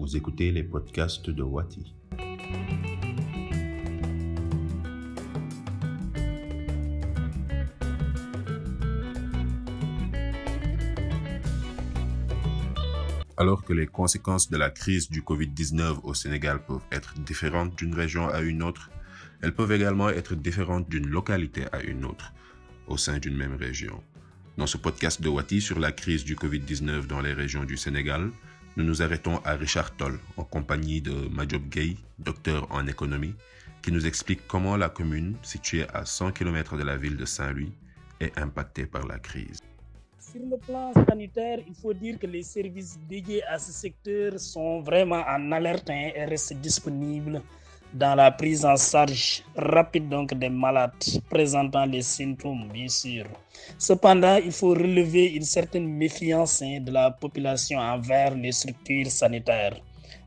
Vous écoutez les podcasts de Wati. Alors que les conséquences de la crise du Covid-19 au Sénégal peuvent être différentes d'une région à une autre, elles peuvent également être différentes d'une localité à une autre au sein d'une même région. Dans ce podcast de Wati sur la crise du Covid-19 dans les régions du Sénégal, nous nous arrêtons à Richard Toll en compagnie de Majob Gay, docteur en économie, qui nous explique comment la commune, située à 100 km de la ville de Saint-Louis, est impactée par la crise. Sur le plan sanitaire, il faut dire que les services dédiés à ce secteur sont vraiment en alerte hein, et restent disponibles dans la prise en charge rapide donc des malades présentant les symptômes, bien sûr. Cependant, il faut relever une certaine méfiance hein, de la population envers les structures sanitaires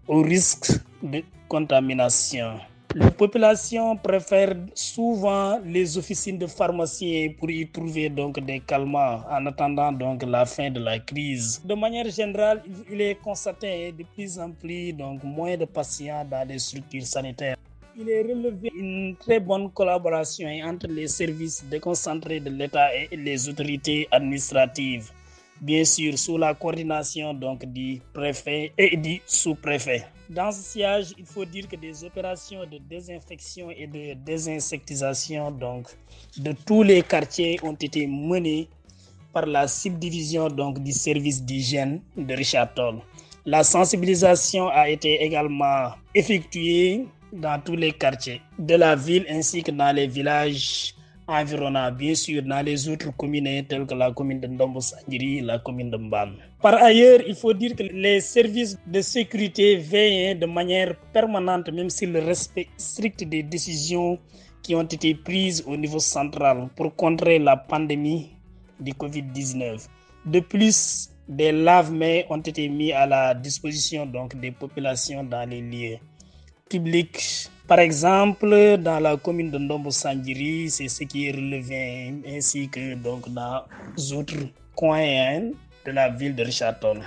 au risque de contamination. La population préfère souvent les officines de pharmaciens pour y trouver donc des calmants en attendant donc la fin de la crise. De manière générale, il est constaté de plus en plus donc moins de patients dans les structures sanitaires. Il est relevé une très bonne collaboration entre les services déconcentrés de l'État et les autorités administratives, bien sûr sous la coordination donc du préfet et du sous-préfet. Dans ce siège, il faut dire que des opérations de désinfection et de désinsectisation donc, de tous les quartiers ont été menées par la subdivision donc, du service d'hygiène de Richard Toll. La sensibilisation a été également effectuée dans tous les quartiers de la ville ainsi que dans les villages bien sûr dans les autres communes telles que la commune de Ndombo Sangiri, la commune de Mbam. Par ailleurs, il faut dire que les services de sécurité veillent de manière permanente, même si le respect strict des décisions qui ont été prises au niveau central pour contrer la pandémie du Covid-19. De plus, des lave-mains ont été mis à la disposition donc des populations dans les lieux par exemple, dans la commune de Ndombo Sangiri, c'est ce qui est relevé, ainsi que donc dans d'autres coins de la ville de Richardson.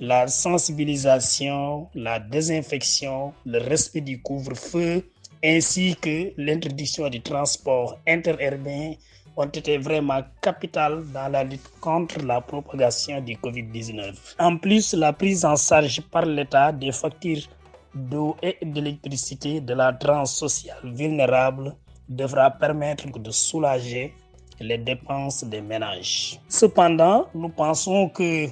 La sensibilisation, la désinfection, le respect du couvre-feu, ainsi que l'introduction du transport interurbain ont été vraiment capitales dans la lutte contre la propagation du Covid-19. En plus, la prise en charge par l'État des factures d'eau et d'électricité de la tranche sociale vulnérable devra permettre de soulager les dépenses des ménages. Cependant, nous pensons que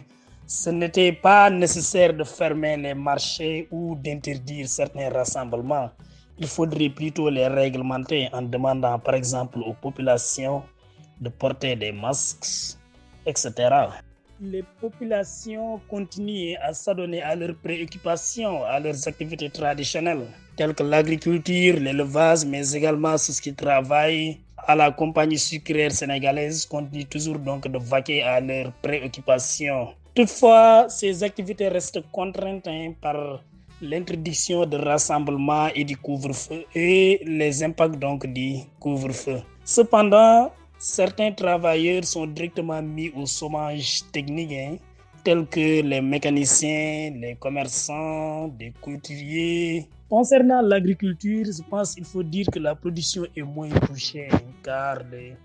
ce n'était pas nécessaire de fermer les marchés ou d'interdire certains rassemblements. Il faudrait plutôt les réglementer en demandant par exemple aux populations de porter des masques, etc les populations continuent à s'adonner à leurs préoccupations, à leurs activités traditionnelles, telles que l'agriculture, l'élevage, mais également ceux qui travaillent à la compagnie sucrière sénégalaise continuent toujours donc de vaquer à leurs préoccupations. Toutefois, ces activités restent contraintes hein, par l'introduction de rassemblements et du couvre-feu et les impacts donc du couvre-feu. Cependant, Certains travailleurs sont directement mis au chômage technique, hein, tels que les mécaniciens, les commerçants, les couturiers. Concernant l'agriculture, je pense qu'il faut dire que la production est moins touchée, hein, car les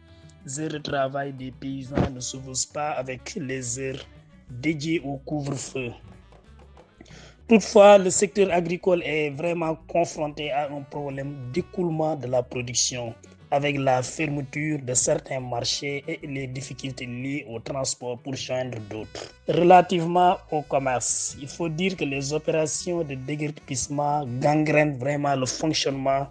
heures de travail des paysans ne se posent pas avec les heures dédiées au couvre-feu. Toutefois, le secteur agricole est vraiment confronté à un problème d'écoulement de la production avec la fermeture de certains marchés et les difficultés liées au transport pour joindre d'autres. Relativement au commerce, il faut dire que les opérations de déguerpissement gangrènent vraiment le fonctionnement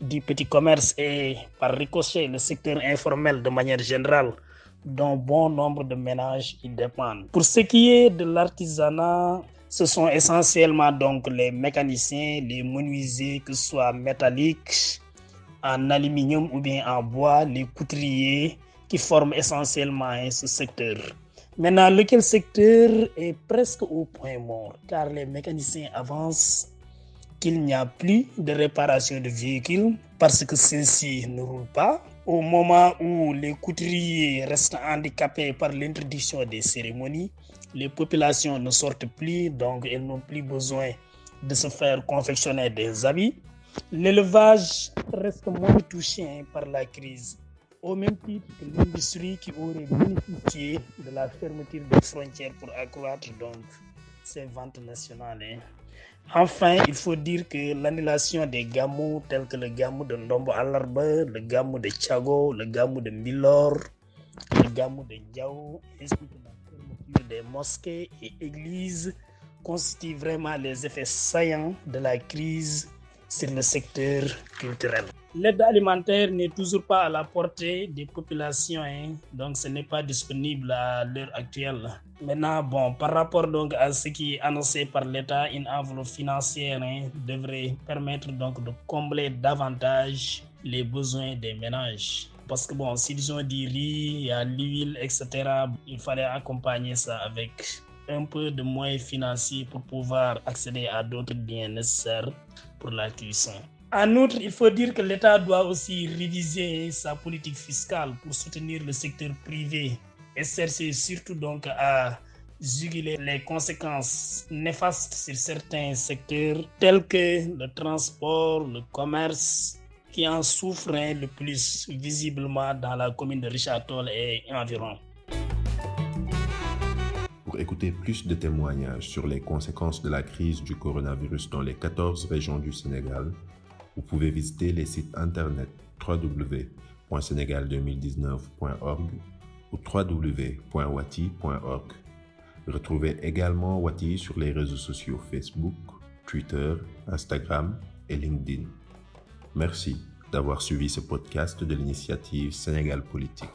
du petit commerce et par ricochet le secteur informel de manière générale dont bon nombre de ménages y dépendent. Pour ce qui est de l'artisanat, ce sont essentiellement donc les mécaniciens, les menuisiers, que ce soit métalliques, en aluminium ou bien en bois, les couturiers qui forment essentiellement ce secteur. Maintenant, lequel secteur est presque au point mort? Car les mécaniciens avancent qu'il n'y a plus de réparation de véhicules parce que ceux-ci ne roulent pas. Au moment où les couturiers restent handicapés par l'introduction des cérémonies, les populations ne sortent plus, donc elles n'ont plus besoin de se faire confectionner des habits. L'élevage reste moins touché par la crise, au même titre que l'industrie qui aurait bénéficié de la fermeture des frontières pour accroître donc ses ventes nationales. hein. Enfin, il faut dire que l'annulation des gamous tels que le gamou de Ndombo Alarba, le gamou de Tchago, le gamou de Milor, le gamou de Ndiao, ainsi que la fermeture des mosquées et églises constituent vraiment les effets saillants de la crise sur le secteur culturel. L'aide alimentaire n'est toujours pas à la portée des populations, hein, donc ce n'est pas disponible à l'heure actuelle. Maintenant, bon, par rapport donc à ce qui est annoncé par l'État, une enveloppe financière hein, devrait permettre donc de combler davantage les besoins des ménages. Parce que bon, s'ils ont du riz, il y a l'huile, etc., il fallait accompagner ça avec un peu de moyens financiers pour pouvoir accéder à d'autres biens nécessaires pour la cuisson. En outre, il faut dire que l'État doit aussi réviser sa politique fiscale pour soutenir le secteur privé et chercher surtout donc à juguler les conséquences néfastes sur certains secteurs tels que le transport, le commerce, qui en souffrent le plus visiblement dans la commune de Richard et environ. Écouter plus de témoignages sur les conséquences de la crise du coronavirus dans les 14 régions du Sénégal, vous pouvez visiter les sites internet www.sénégal2019.org ou www.wati.org. Retrouvez également Wati sur les réseaux sociaux Facebook, Twitter, Instagram et LinkedIn. Merci d'avoir suivi ce podcast de l'initiative Sénégal Politique.